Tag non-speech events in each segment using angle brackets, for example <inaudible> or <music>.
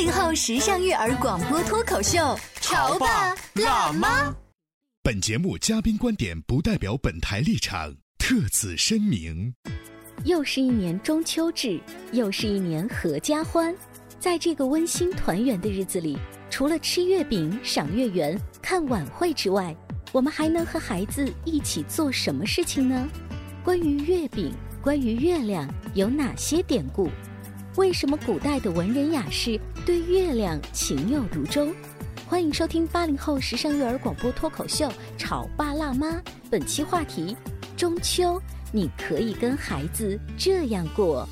八零后时尚育儿广播脱口秀，潮爸辣妈。本节目嘉宾观点不代表本台立场，特此声明。又是一年中秋至，又是一年合家欢。在这个温馨团圆的日子里，除了吃月饼、赏月圆、看晚会之外，我们还能和孩子一起做什么事情呢？关于月饼，关于月亮，有哪些典故？为什么古代的文人雅士对月亮情有独钟？欢迎收听八零后时尚育儿广播脱口秀《潮爸辣妈》，本期话题：中秋，你可以跟孩子这样过。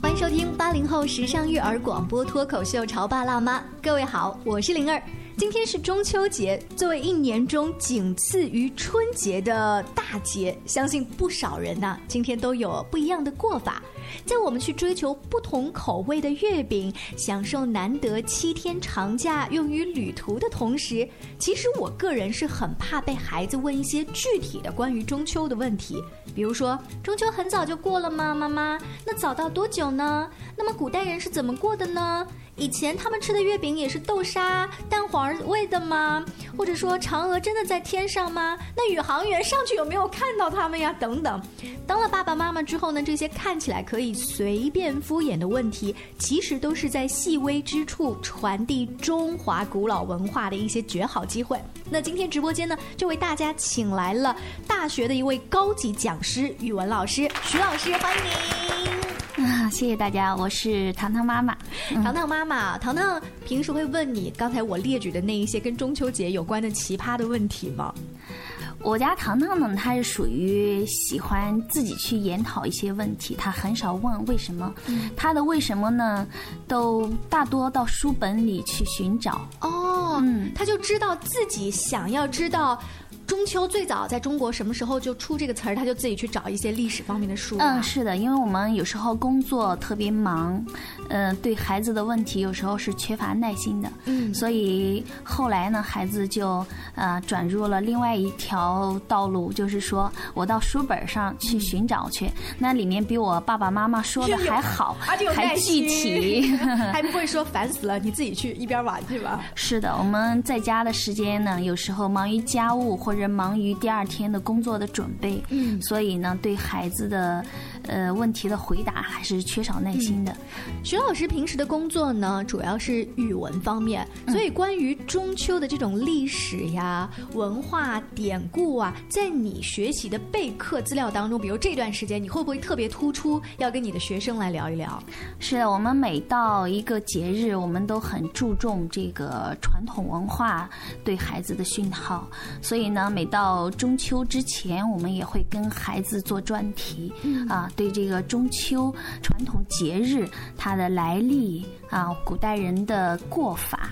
欢迎收听八零后时尚育儿广播脱口秀《潮爸辣妈》，各位好，我是灵儿。今天是中秋节，作为一年中仅次于春节的大节，相信不少人呢今天都有不一样的过法。在我们去追求不同口味的月饼，享受难得七天长假用于旅途的同时，其实我个人是很怕被孩子问一些具体的关于中秋的问题，比如说中秋很早就过了吗？妈妈，那早到多久呢？那么古代人是怎么过的呢？以前他们吃的月饼也是豆沙、蛋黄味的吗？或者说嫦娥真的在天上吗？那宇航员上去有没有看到他们呀？等等。当了爸爸妈妈之后呢，这些看起来可以随便敷衍的问题，其实都是在细微之处传递中华古老文化的一些绝好机会。那今天直播间呢，就为大家请来了大学的一位高级讲师，语文老师徐老师，欢迎您。啊，谢谢大家，我是糖糖妈妈。糖糖妈妈，糖糖平时会问你刚才我列举的那一些跟中秋节有关的奇葩的问题吗？我家糖糖呢，她是属于喜欢自己去研讨一些问题，她很少问为什么。她的为什么呢，都大多到书本里去寻找。哦，嗯，他就知道自己想要知道。中秋最早在中国什么时候就出这个词儿？他就自己去找一些历史方面的书。嗯，是的，因为我们有时候工作特别忙，嗯，对孩子的问题有时候是缺乏耐心的。嗯，所以后来呢，孩子就呃转入了另外一条道路，就是说我到书本上去寻找去，那里面比我爸爸妈妈说的还好，还具体，<laughs> <laughs> 还不会说烦死了，你自己去一边玩去吧。是的，我们在家的时间呢，有时候忙于家务或者。人忙于第二天的工作的准备，嗯，所以呢，对孩子的呃问题的回答还是缺少耐心的。徐老师平时的工作呢，主要是语文方面，所以关于中秋的这种历史呀、文化典故啊，在你学习的备课资料当中，比如这段时间，你会不会特别突出要跟你的学生来聊一聊？是的，我们每到一个节日，我们都很注重这个传统文化对孩子的熏陶，所以呢。每到中秋之前，我们也会跟孩子做专题，啊，对这个中秋传统节日它的来历啊，古代人的过法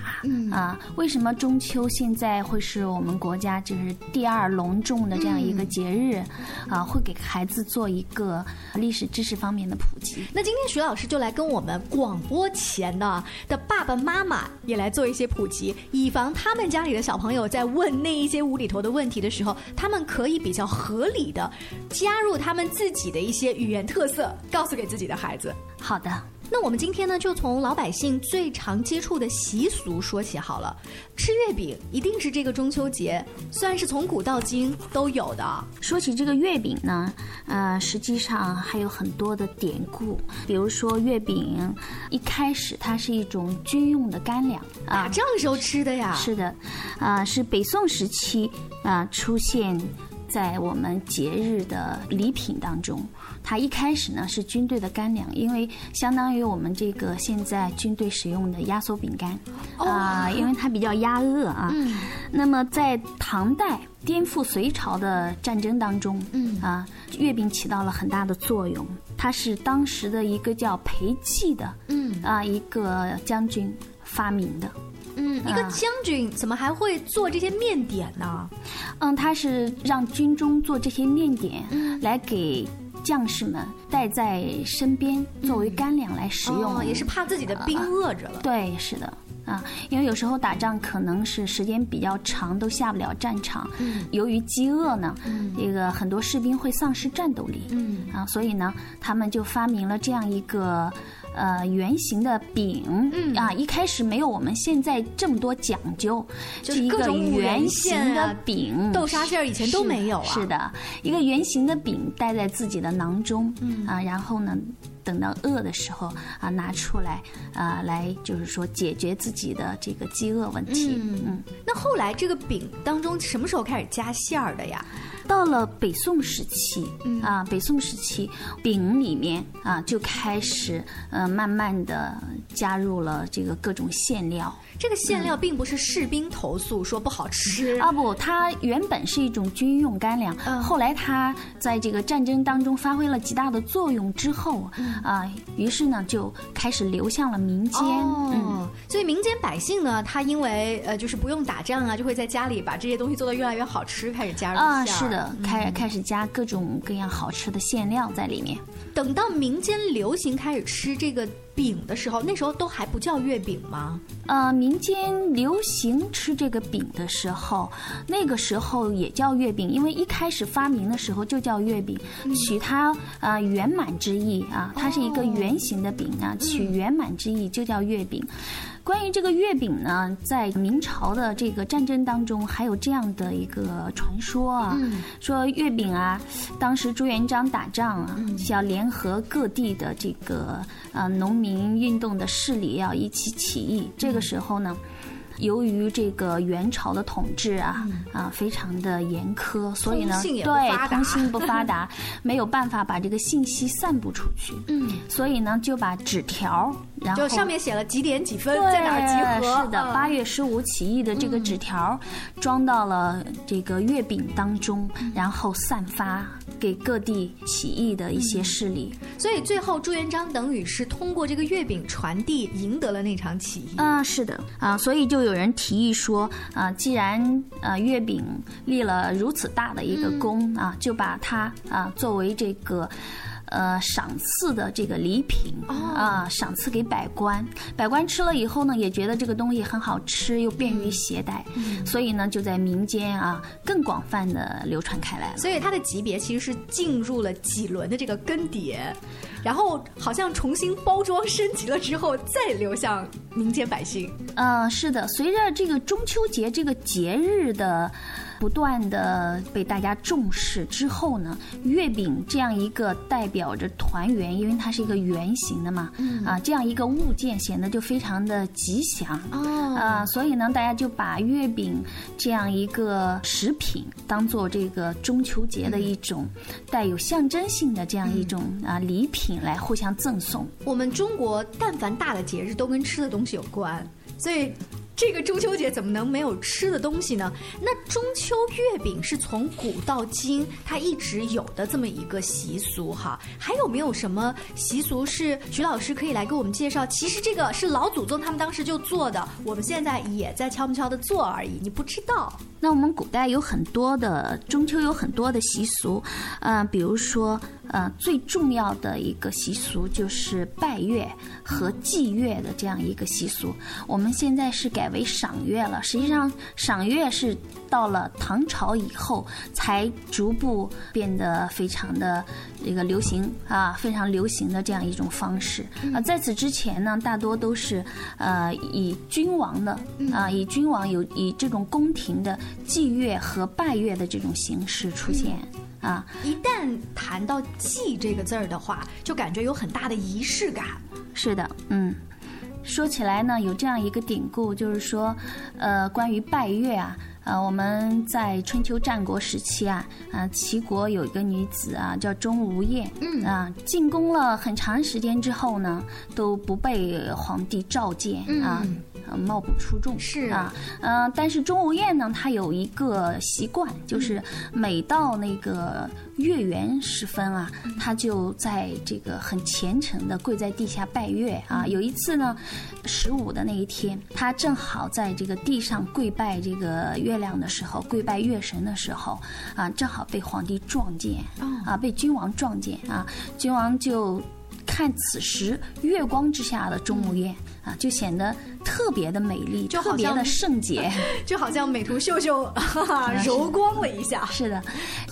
啊，为什么中秋现在会是我们国家就是第二隆重的这样一个节日啊？会给孩子做一个历史知识方面的普及。那今天徐老师就来跟我们广播前呢的爸爸妈妈也来做一些普及，以防他们家里的小朋友在问那一些无厘头的问题的时候，他们可以比较合理的加入他们自己的一些语语言特色告诉给自己的孩子。好的。那我们今天呢，就从老百姓最常接触的习俗说起好了。吃月饼一定是这个中秋节，算是从古到今都有的。说起这个月饼呢，呃，实际上还有很多的典故，比如说月饼一开始它是一种军用的干粮打仗时候吃的呀。是的，啊，是北宋时期啊出现在我们节日的礼品当中。它一开始呢是军队的干粮，因为相当于我们这个现在军队使用的压缩饼干啊，因为它比较压饿啊。那么在唐代颠覆隋朝的战争当中，嗯啊，月饼起到了很大的作用。它是当时的一个叫裴寂的，嗯啊，一个将军发明的。嗯，一个将军怎么还会做这些面点呢？嗯，他是让军中做这些面点，来给。将士们带在身边作为干粮来食用，也是怕自己的兵饿着了。对，是的，啊，因为有时候打仗可能是时间比较长，都下不了战场。嗯，由于饥饿呢，这个很多士兵会丧失战斗力。嗯，啊，所以呢，他们就发明了这样一个。呃，圆形的饼，嗯啊，一开始没有我们现在这么多讲究，就是一个圆形的饼，豆沙馅儿以前都没有啊。是的，一个圆形的饼带在自己的囊中，嗯啊，然后呢，等到饿的时候啊，拿出来啊，来就是说解决自己的这个饥饿问题。嗯，那后来这个饼当中什么时候开始加馅儿的呀？到了北宋时期，啊，北宋时期饼里面啊就开始呃慢慢的加入了这个各种馅料。这个馅料并不是士兵投诉说不好吃啊，不，它原本是一种军用干粮，后来它在这个战争当中发挥了极大的作用之后，啊，于是呢就开始流向了民间。哦，所以民间百姓呢，他因为呃就是不用打仗啊，就会在家里把这些东西做得越来越好吃，开始加入啊，是的。开开始加各种各样好吃的馅料在里面。等到民间流行开始吃这个饼的时候，那时候都还不叫月饼吗？呃，民间流行吃这个饼的时候，那个时候也叫月饼，因为一开始发明的时候就叫月饼，取它啊圆满之意啊，它是一个圆形的饼啊，取圆满之意就叫月饼。关于这个月饼呢，在明朝的这个战争当中，还有这样的一个传说啊，说月饼啊，当时朱元璋打仗啊，要联合各地的这个呃农民运动的势力，要一起起义。这个时候呢。由于这个元朝的统治啊啊非常的严苛，所以呢，对通信不发达，<laughs> 没有办法把这个信息散布出去。嗯，所以呢，就把纸条，然后就上面写了几点几分在哪集合。是的，八月十五起义的这个纸条，装到了这个月饼当中，然后散发给各地起义的一些势力。所以最后朱元璋等于是通过这个月饼传递，赢得了那场起义。啊，是的啊，所以就有。人提议说啊，既然呃月饼立了如此大的一个功啊，就把它啊作为这个呃赏赐的这个礼品啊，赏赐给百官。百官吃了以后呢，也觉得这个东西很好吃，又便于携带，所以呢就在民间啊更广泛的流传开来了。所以它的级别其实是进入了几轮的这个更迭。然后好像重新包装升级了之后，再流向民间百姓。嗯，是的，随着这个中秋节这个节日的。不断的被大家重视之后呢，月饼这样一个代表着团圆，因为它是一个圆形的嘛，啊，这样一个物件显得就非常的吉祥啊，所以呢，大家就把月饼这样一个食品当做这个中秋节的一种带有象征性的这样一种啊礼品来互相赠送。我们中国但凡大的节日都跟吃的东西有关，所以。这个中秋节怎么能没有吃的东西呢？那中秋月饼是从古到今它一直有的这么一个习俗哈。还有没有什么习俗是徐老师可以来给我们介绍？其实这个是老祖宗他们当时就做的，我们现在也在悄悄的做而已，你不知道。那我们古代有很多的中秋有很多的习俗，嗯，比如说呃，最重要的一个习俗就是拜月和祭月的这样一个习俗。我们现在是改为赏月了，实际上赏月是到了唐朝以后才逐步变得非常的这个流行啊，非常流行的这样一种方式啊。在此之前呢，大多都是呃以君王的啊，以君王有以这种宫廷的祭月和拜月的这种形式出现。啊，一旦谈到“祭”这个字儿的话，就感觉有很大的仪式感。是的，嗯，说起来呢，有这样一个典故，就是说，呃，关于拜月啊，呃，我们在春秋战国时期啊，啊，齐国有一个女子啊，叫钟无艳，嗯。啊，进宫了很长时间之后呢，都不被皇帝召见啊。貌不出众是啊，呃，但是钟无艳呢，她有一个习惯，就是每到那个月圆时分啊，她就在这个很虔诚的跪在地下拜月啊。有一次呢，十五的那一天，她正好在这个地上跪拜这个月亮的时候，跪拜月神的时候啊，正好被皇帝撞见啊，被君王撞见啊，君王就。看此时月光之下的钟无艳啊，就显得特别的美丽，特别的圣洁，<laughs> 就好像美图秀秀 <laughs> 柔光了一下。是的，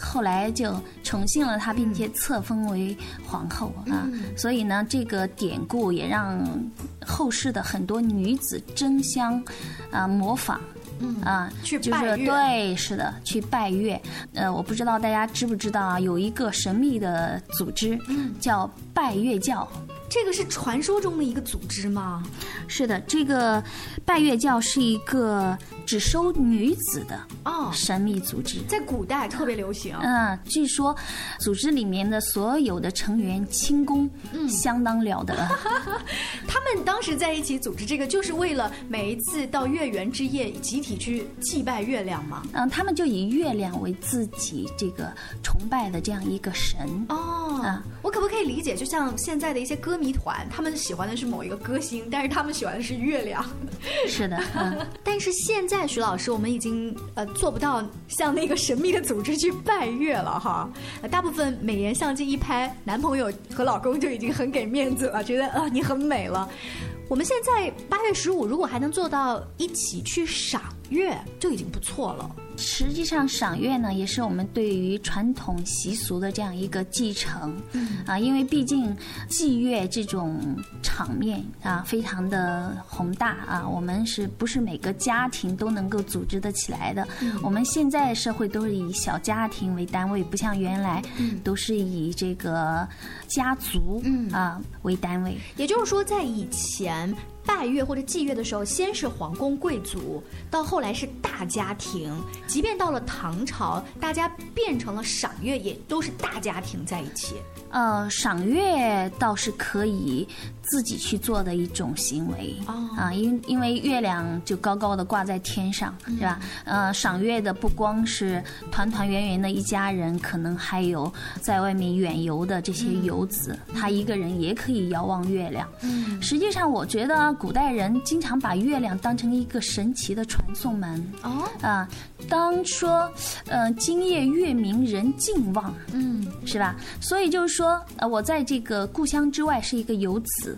后来就宠幸了她，并且册封为皇后啊。所以呢，这个典故也让后世的很多女子争相啊模仿。嗯啊，去就是对，是的，去拜月。呃，我不知道大家知不知道啊，有一个神秘的组织，叫拜月教。这个是传说中的一个组织吗？是的，这个拜月教是一个只收女子的哦神秘组织，在古代特别流行。嗯，据说组织里面的所有的成员轻功相当了得。<laughs> 他们当时在一起组织这个，就是为了每一次到月圆之夜，集体去祭拜月亮嘛。嗯，他们就以月亮为自己这个崇拜的这样一个神。哦，啊，我可不可以理解，就像现在的一些歌迷团，他们喜欢的是某一个歌星，但是他们喜欢的是月亮。<laughs> 是的，嗯。但是现在徐老师，我们已经呃做不到像那个神秘的组织去拜月了哈。呃大部分美颜相机一拍，男朋友和老公就已经很给面子了，觉得啊、你很美了。我们现在八月十五，如果还能做到一起去赏月，就已经不错了。实际上，赏月呢，也是我们对于传统习俗的这样一个继承。嗯啊，因为毕竟祭月这种场面啊，非常的宏大啊，我们是不是每个家庭都能够组织得起来的？我们现在社会都是以小家庭为单位，不像原来都是以这个家族啊为单位。也就是说，在以前拜月或者祭月的时候，先是皇宫贵族，到后来是大家庭。即便到了唐朝，大家变成了赏月，也都是大家庭在一起。呃，赏月倒是可以自己去做的一种行为、哦啊，因因为月亮就高高的挂在天上，是吧？呃，赏月的不光是团团圆圆的一家人，可能还有在外面远游的这些游子，他一个人也可以遥望月亮。嗯，实际上，我觉得古代人经常把月亮当成一个神奇的传送门。哦，啊，当说，呃，今夜月明人尽望，嗯，是吧？所以就是说，呃，我在这个故乡之外是一个游子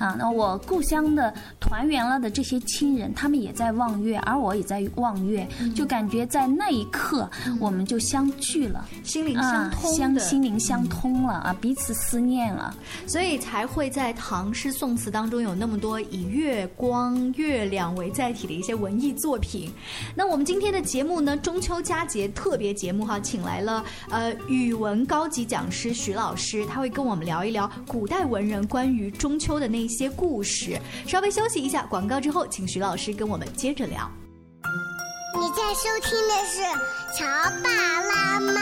啊，那我故乡的团圆了的这些亲人，他们也在望月，而我也在望月，就感觉在那一刻我们就相聚了，心灵相啊，通的，相心灵相通了啊，彼此思念了。所以才会在唐诗宋词当中有那么多以月光、月亮为载体的一些文艺作品。那我们今天的节目呢，中秋佳节特别节目哈，请来了呃语文高级讲师徐老师，他会跟我们聊一聊古代文人关于中秋的那些故事。稍微休息一下广告之后，请徐老师跟我们接着聊。你在收听的是《潮爸辣妈》，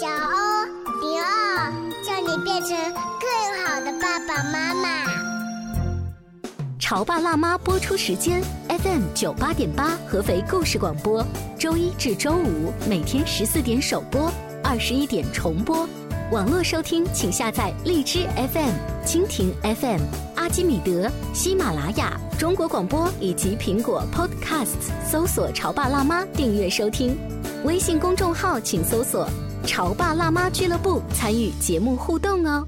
小欧零二，叫你变成更好的爸爸妈妈。《潮爸辣妈》播出时间：FM 九八点八，合肥故事广播，周一至周五每天十四点首播，二十一点重播。网络收听，请下载荔枝 FM、蜻蜓 FM、阿基米德、喜马拉雅、中国广播以及苹果 Podcasts，搜索“潮爸辣妈”订阅收听。微信公众号请搜索“潮爸辣妈俱乐部参与节目互动哦。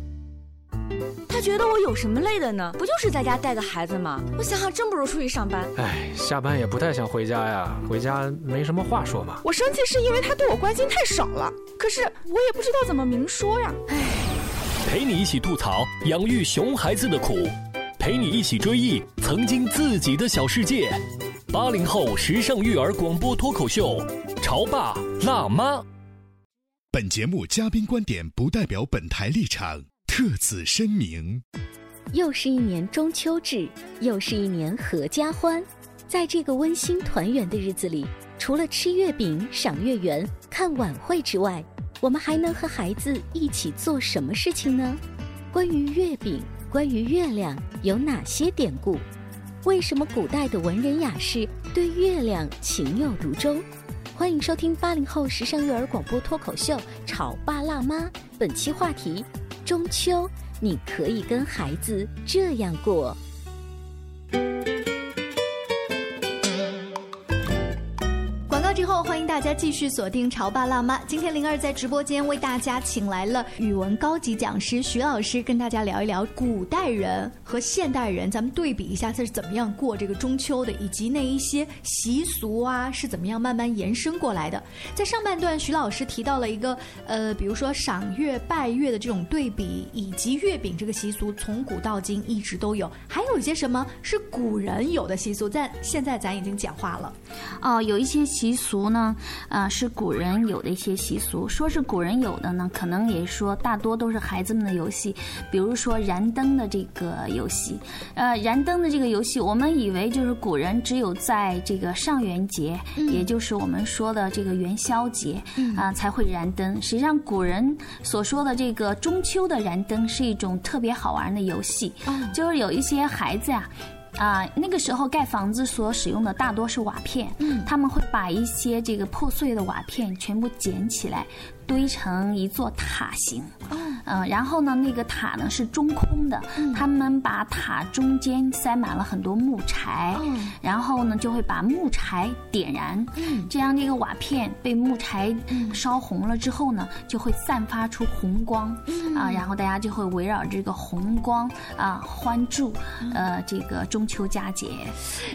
他觉得我有什么累的呢？不就是在家带个孩子吗？我想想，真不如出去上班。哎，下班也不太想回家呀，回家没什么话说嘛。我生气是因为他对我关心太少了，可是我也不知道怎么明说呀。哎，陪你一起吐槽养育熊孩子的苦，陪你一起追忆曾经自己的小世界。八零后时尚育儿广播脱口秀，潮爸辣妈。本节目嘉宾观点不代表本台立场，特此声明。又是一年中秋至，又是一年合家欢。在这个温馨团圆的日子里，除了吃月饼、赏月圆、看晚会之外，我们还能和孩子一起做什么事情呢？关于月饼，关于月亮，有哪些典故？为什么古代的文人雅士对月亮情有独钟？欢迎收听八零后时尚育儿广播脱口秀《潮爸辣妈》，本期话题：中秋，你可以跟孩子这样过。之后，欢迎大家继续锁定《潮爸辣妈》。今天灵儿在直播间为大家请来了语文高级讲师徐老师，跟大家聊一聊古代人和现代人，咱们对比一下他是怎么样过这个中秋的，以及那一些习俗啊是怎么样慢慢延伸过来的。在上半段，徐老师提到了一个呃，比如说赏月拜月的这种对比，以及月饼这个习俗从古到今一直都有。还有一些什么是古人有的习俗，但现在咱已经简化了。哦，有一些习。俗呢，啊，是古人有的一些习俗。说是古人有的呢，可能也说大多都是孩子们的游戏。比如说燃灯的这个游戏，呃，燃灯的这个游戏，我们以为就是古人只有在这个上元节，也就是我们说的这个元宵节啊才会燃灯。实际上，古人所说的这个中秋的燃灯是一种特别好玩的游戏，就是有一些孩子呀。啊，那个时候盖房子所使用的大多是瓦片，嗯，他们会把一些这个破碎的瓦片全部捡起来。堆成一座塔形，嗯，然后呢，那个塔呢是中空的，他们把塔中间塞满了很多木柴，然后呢就会把木柴点燃，这样这个瓦片被木柴烧红了之后呢，就会散发出红光，啊，然后大家就会围绕这个红光啊欢祝，呃，这个中秋佳节。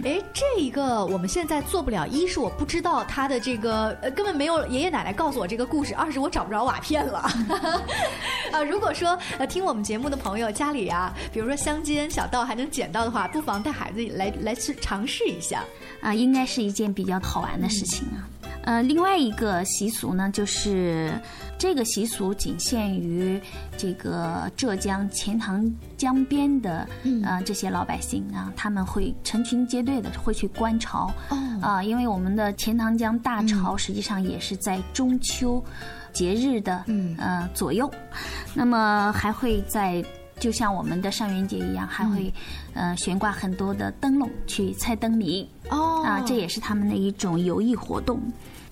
哎，这一个我们现在做不了，一是我不知道他的这个，呃，根本没有爷爷奶奶告诉我这个故事，二是我。我找不着瓦片了，啊！<laughs> 如果说呃听我们节目的朋友家里啊，比如说乡间小道还能捡到的话，不妨带孩子来来去尝试一下，啊，应该是一件比较好玩的事情啊。呃，另外一个习俗呢，就是这个习俗仅限于这个浙江钱塘江边的呃这些老百姓啊，他们会成群结队的会去观潮，啊，因为我们的钱塘江大潮实际上也是在中秋。节日的呃左右，那么还会在就像我们的上元节一样，还会呃悬挂很多的灯笼去猜灯谜。哦。啊，这也是他们的一种游艺活动。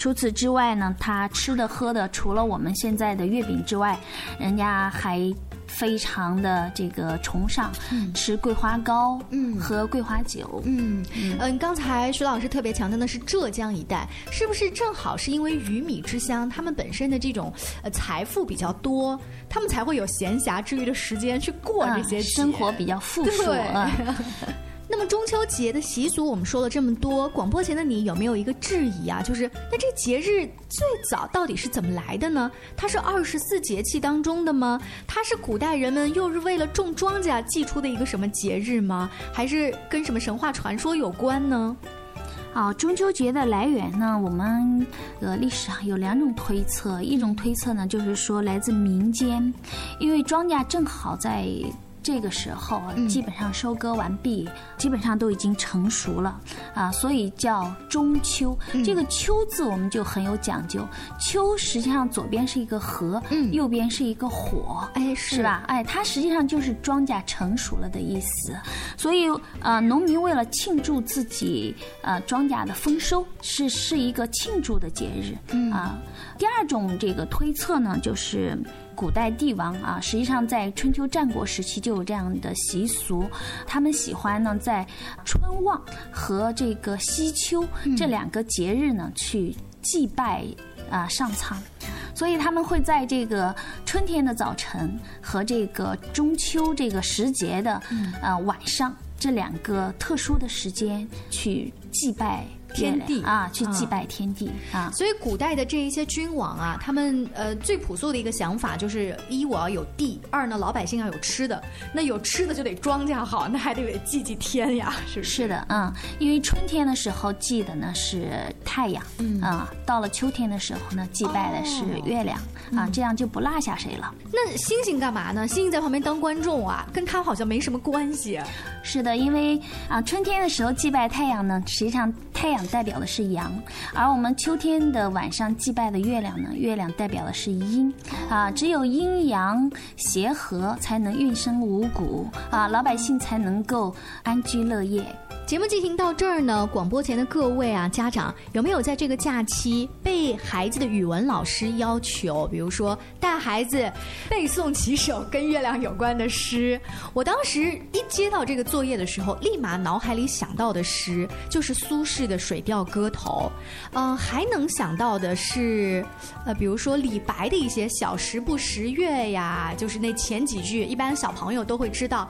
除此之外呢，他吃的喝的除了我们现在的月饼之外，人家还。非常的这个崇尚吃桂花糕，嗯，喝桂花酒，嗯嗯。刚才徐老师特别强调的是浙江一带，是不是正好是因为鱼米之乡，他们本身的这种呃财富比较多，他们才会有闲暇之余的时间去过这些生活比较富庶啊。<laughs> 那么中秋节的习俗，我们说了这么多，广播前的你有没有一个质疑啊？就是那这节日最早到底是怎么来的呢？它是二十四节气当中的吗？它是古代人们又是为了种庄稼祭出的一个什么节日吗？还是跟什么神话传说有关呢？啊，中秋节的来源呢？我们呃历史上有两种推测，一种推测呢就是说来自民间，因为庄稼正好在。这个时候基本上收割完毕，基本上都已经成熟了啊，所以叫中秋。这个“秋”字我们就很有讲究，“秋”实际上左边是一个禾，右边是一个火，哎，是吧？哎，它实际上就是庄稼成熟了的意思。所以呃，农民为了庆祝自己呃庄稼的丰收，是是一个庆祝的节日啊。第二种这个推测呢，就是。古代帝王啊，实际上在春秋战国时期就有这样的习俗，他们喜欢呢在春望和这个西秋这两个节日呢去祭拜啊上苍。所以他们会在这个春天的早晨和这个中秋这个时节的呃晚上这两个特殊的时间去祭拜天地啊，去祭啊拜天地啊。所以古代的这一些君王啊，他们呃最朴素的一个想法就是：一我要有地，二呢老百姓要有吃的。那有吃的就得庄稼好，那还得祭祭天呀，<laughs> 是不是？是的，嗯，因为春天的时候祭的呢是太阳，嗯啊，到了秋天的时候呢，祭拜的是月亮、啊，这样就不落下谁了。那星星干嘛呢？星星在旁边当观众啊，跟他好像没什么关系。是的，因为啊，春天的时候祭拜太阳呢，实际上太阳代表的是阳，而我们秋天的晚上祭拜的月亮呢，月亮代表的是阴，啊，只有阴阳协和，才能运生五谷啊，老百姓才能够安居乐业。节目进行到这儿呢，广播前的各位啊，家长有没有在这个假期被孩子的语文老师要求，比如说带孩子背诵几首跟月亮有关的诗？我当时一接到这个作业的时候，立马脑海里想到的诗就是苏轼的《水水调歌头》，呃，还能想到的是，呃，比如说李白的一些“小时不识月”呀，就是那前几句，一般小朋友都会知道。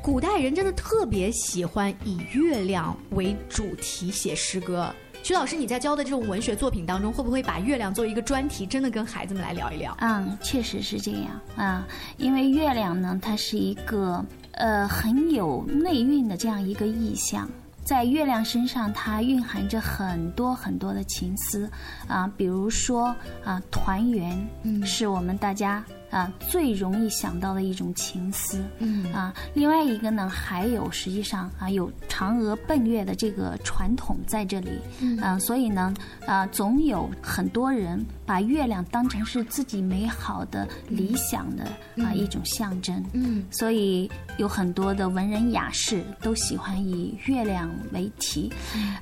古代人真的特别喜欢以月亮为主题写诗歌。徐老师，你在教的这种文学作品当中，会不会把月亮作为一个专题，真的跟孩子们来聊一聊？嗯，确实是这样啊，因为月亮呢，它是一个呃很有内蕴的这样一个意象。在月亮身上，它蕴含着很多很多的情思啊，比如说啊，团圆，嗯，是我们大家啊最容易想到的一种情思，嗯啊。另外一个呢，还有实际上啊有嫦娥奔月的这个传统在这里，嗯啊，所以呢啊，总有很多人把月亮当成是自己美好的理想的啊一种象征，嗯，所以有很多的文人雅士都喜欢以月亮为题，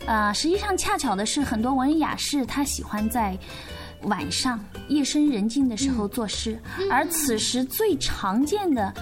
啊，实际上恰巧的是，很多文人雅士他喜欢在。晚上夜深人静的时候作诗，而此时最常见的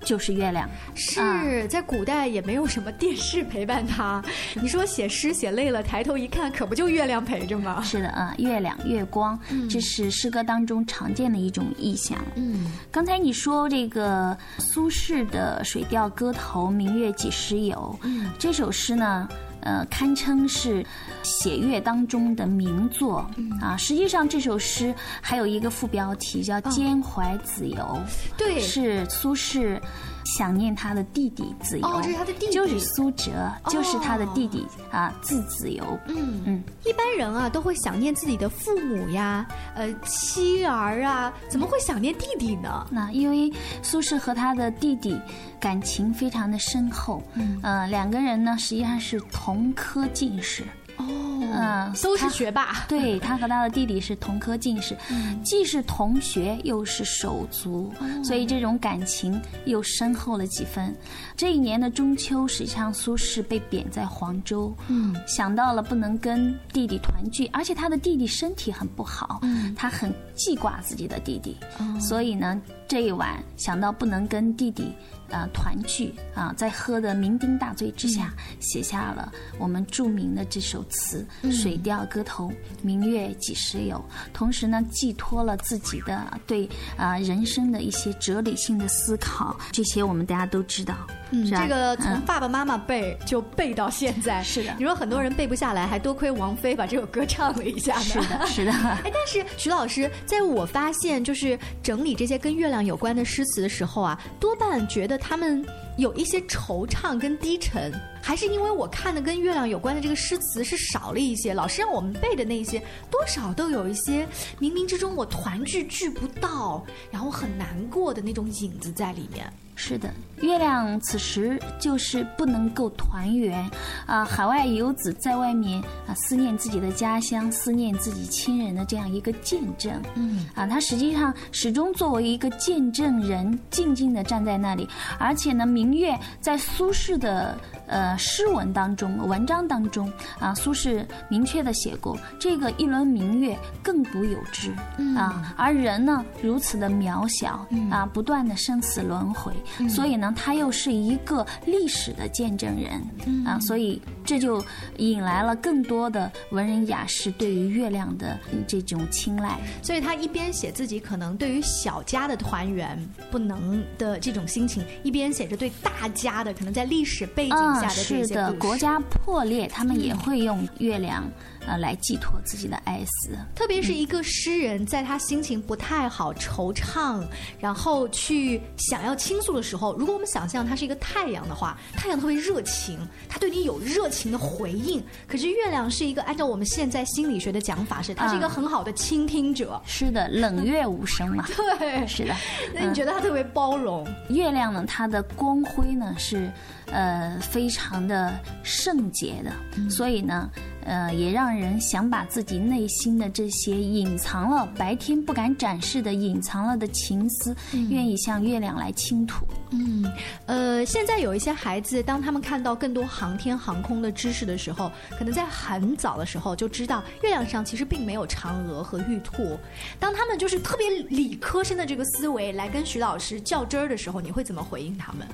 就是月亮。是在古代也没有什么电视陪伴他，你说写诗写累了，抬头一看，可不就月亮陪着吗？是的啊，月亮、月光，这是诗歌当中常见的一种意象。嗯，刚才你说这个苏轼的《水调歌头·明月几时有》，嗯，这首诗呢。呃，堪称是写乐当中的名作、嗯、啊！实际上，这首诗还有一个副标题叫《兼怀子由》，哦、对，是苏轼想念他的弟弟子由，哦，这是他的弟弟，就是苏辙，哦、就是他的弟弟啊，字子由。嗯嗯，一般人啊都会想念自己的父母呀，呃，妻儿啊，怎么会想念弟弟呢？那因为苏轼和他的弟弟感情非常的深厚，嗯，呃，两个人呢实际上是同科进士。哦，嗯，都是学霸。<laughs> 对他和他的弟弟是同科进士，嗯、既是同学又是手足，哦、所以这种感情又深厚了几分。这一年的中秋，实际上苏轼被贬在黄州，嗯，想到了不能跟弟弟团聚，而且他的弟弟身体很不好，嗯，他很记挂自己的弟弟，哦、所以呢，这一晚想到不能跟弟弟。啊、呃，团聚啊，在喝的酩酊大醉之下，嗯、写下了我们著名的这首词《水调歌头·明月几时有》，同时呢，寄托了自己的对啊、呃、人生的一些哲理性的思考。这些我们大家都知道，嗯，这个从爸爸妈妈背就背到现在。是的，你说很多人背不下来，还多亏王菲把这首歌唱了一下呢。是的，是的。<laughs> 哎，但是徐老师，在我发现就是整理这些跟月亮有关的诗词的时候啊，多半觉得。他们有一些惆怅跟低沉，还是因为我看的跟月亮有关的这个诗词是少了一些。老师让我们背的那些，多少都有一些冥冥之中我团聚聚不到，然后很难过的那种影子在里面。是的，月亮此时就是不能够团圆啊！海外游子在外面啊，思念自己的家乡，思念自己亲人的这样一个见证。嗯啊，他实际上始终作为一个见证人，静静的站在那里。而且呢，明月在苏轼的呃诗文当中、文章当中啊，苏轼明确的写过：这个一轮明月，亘古有之、嗯、啊。而人呢，如此的渺小、嗯、啊，不断的生死轮回。所以呢，他又是一个历史的见证人啊，所以这就引来了更多的文人雅士对于月亮的这种青睐。所以他一边写自己可能对于小家的团圆不能的这种心情，一边写着对大家的可能在历史背景下的这些是的，国家破裂，他们也会用月亮。呃，来寄托自己的哀思，特别是一个诗人，在他心情不太好、惆怅，然后去想要倾诉的时候，如果我们想象他是一个太阳的话，太阳特别热情，他对你有热情的回应。可是月亮是一个，按照我们现在心理学的讲法，是它是一个很好的倾听者。是的，冷 <laughs> 月无声嘛。对，是的。<laughs> 那你觉得他特别包容？月亮呢，它的光辉呢是呃非常的圣洁的，所以呢。呃，也让人想把自己内心的这些隐藏了、白天不敢展示的、隐藏了的情思，愿意向月亮来倾吐。嗯，呃，现在有一些孩子，当他们看到更多航天航空的知识的时候，可能在很早的时候就知道月亮上其实并没有嫦娥和玉兔。当他们就是特别理科生的这个思维来跟徐老师较真儿的时候，你会怎么回应他们？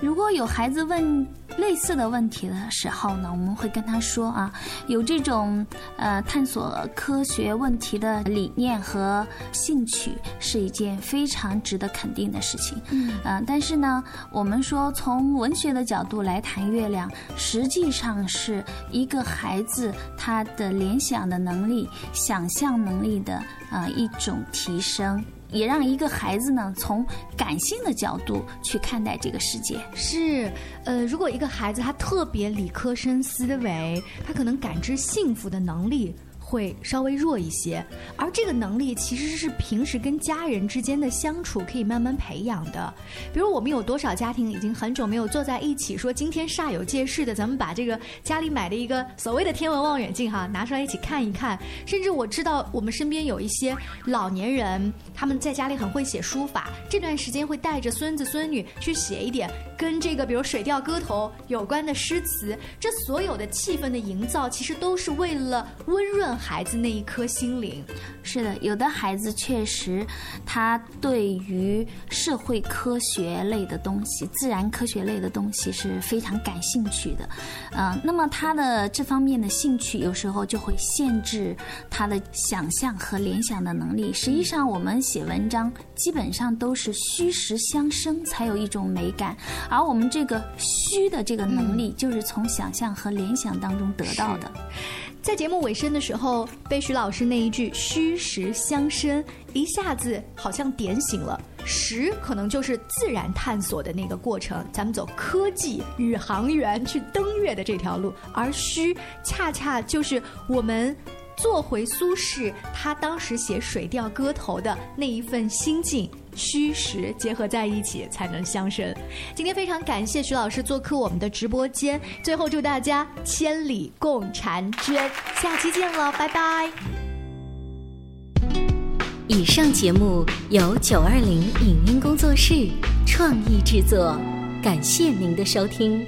如果有孩子问类似的问题的时候呢，我们会跟他说啊。有这种呃探索科学问题的理念和兴趣，是一件非常值得肯定的事情。嗯，但是呢，我们说从文学的角度来谈月亮，实际上是一个孩子他的联想的能力、想象能力的啊一种提升。也让一个孩子呢，从感性的角度去看待这个世界。是，呃，如果一个孩子他特别理科生思维，他可能感知幸福的能力。会稍微弱一些，而这个能力其实是平时跟家人之间的相处可以慢慢培养的。比如我们有多少家庭已经很久没有坐在一起，说今天煞有介事的，咱们把这个家里买的一个所谓的天文望远镜哈拿出来一起看一看。甚至我知道我们身边有一些老年人，他们在家里很会写书法，这段时间会带着孙子孙女去写一点跟这个比如《水调歌头》有关的诗词。这所有的气氛的营造，其实都是为了温润。孩子那一颗心灵，是的，有的孩子确实，他对于社会科学类的东西、自然科学类的东西是非常感兴趣的，嗯，那么他的这方面的兴趣有时候就会限制他的想象和联想的能力。实际上，我们写文章基本上都是虚实相生，才有一种美感，而我们这个虚的这个能力，就是从想象和联想当中得到的。在节目尾声的时候，被徐老师那一句“虚实相生”一下子好像点醒了。实可能就是自然探索的那个过程，咱们走科技宇航员去登月的这条路，而虚恰恰就是我们。做回苏轼，他当时写《水调歌头》的那一份心境，虚实结合在一起才能相生。今天非常感谢徐老师做客我们的直播间，最后祝大家千里共婵娟，下期见了，拜拜。以上节目由九二零影音工作室创意制作，感谢您的收听。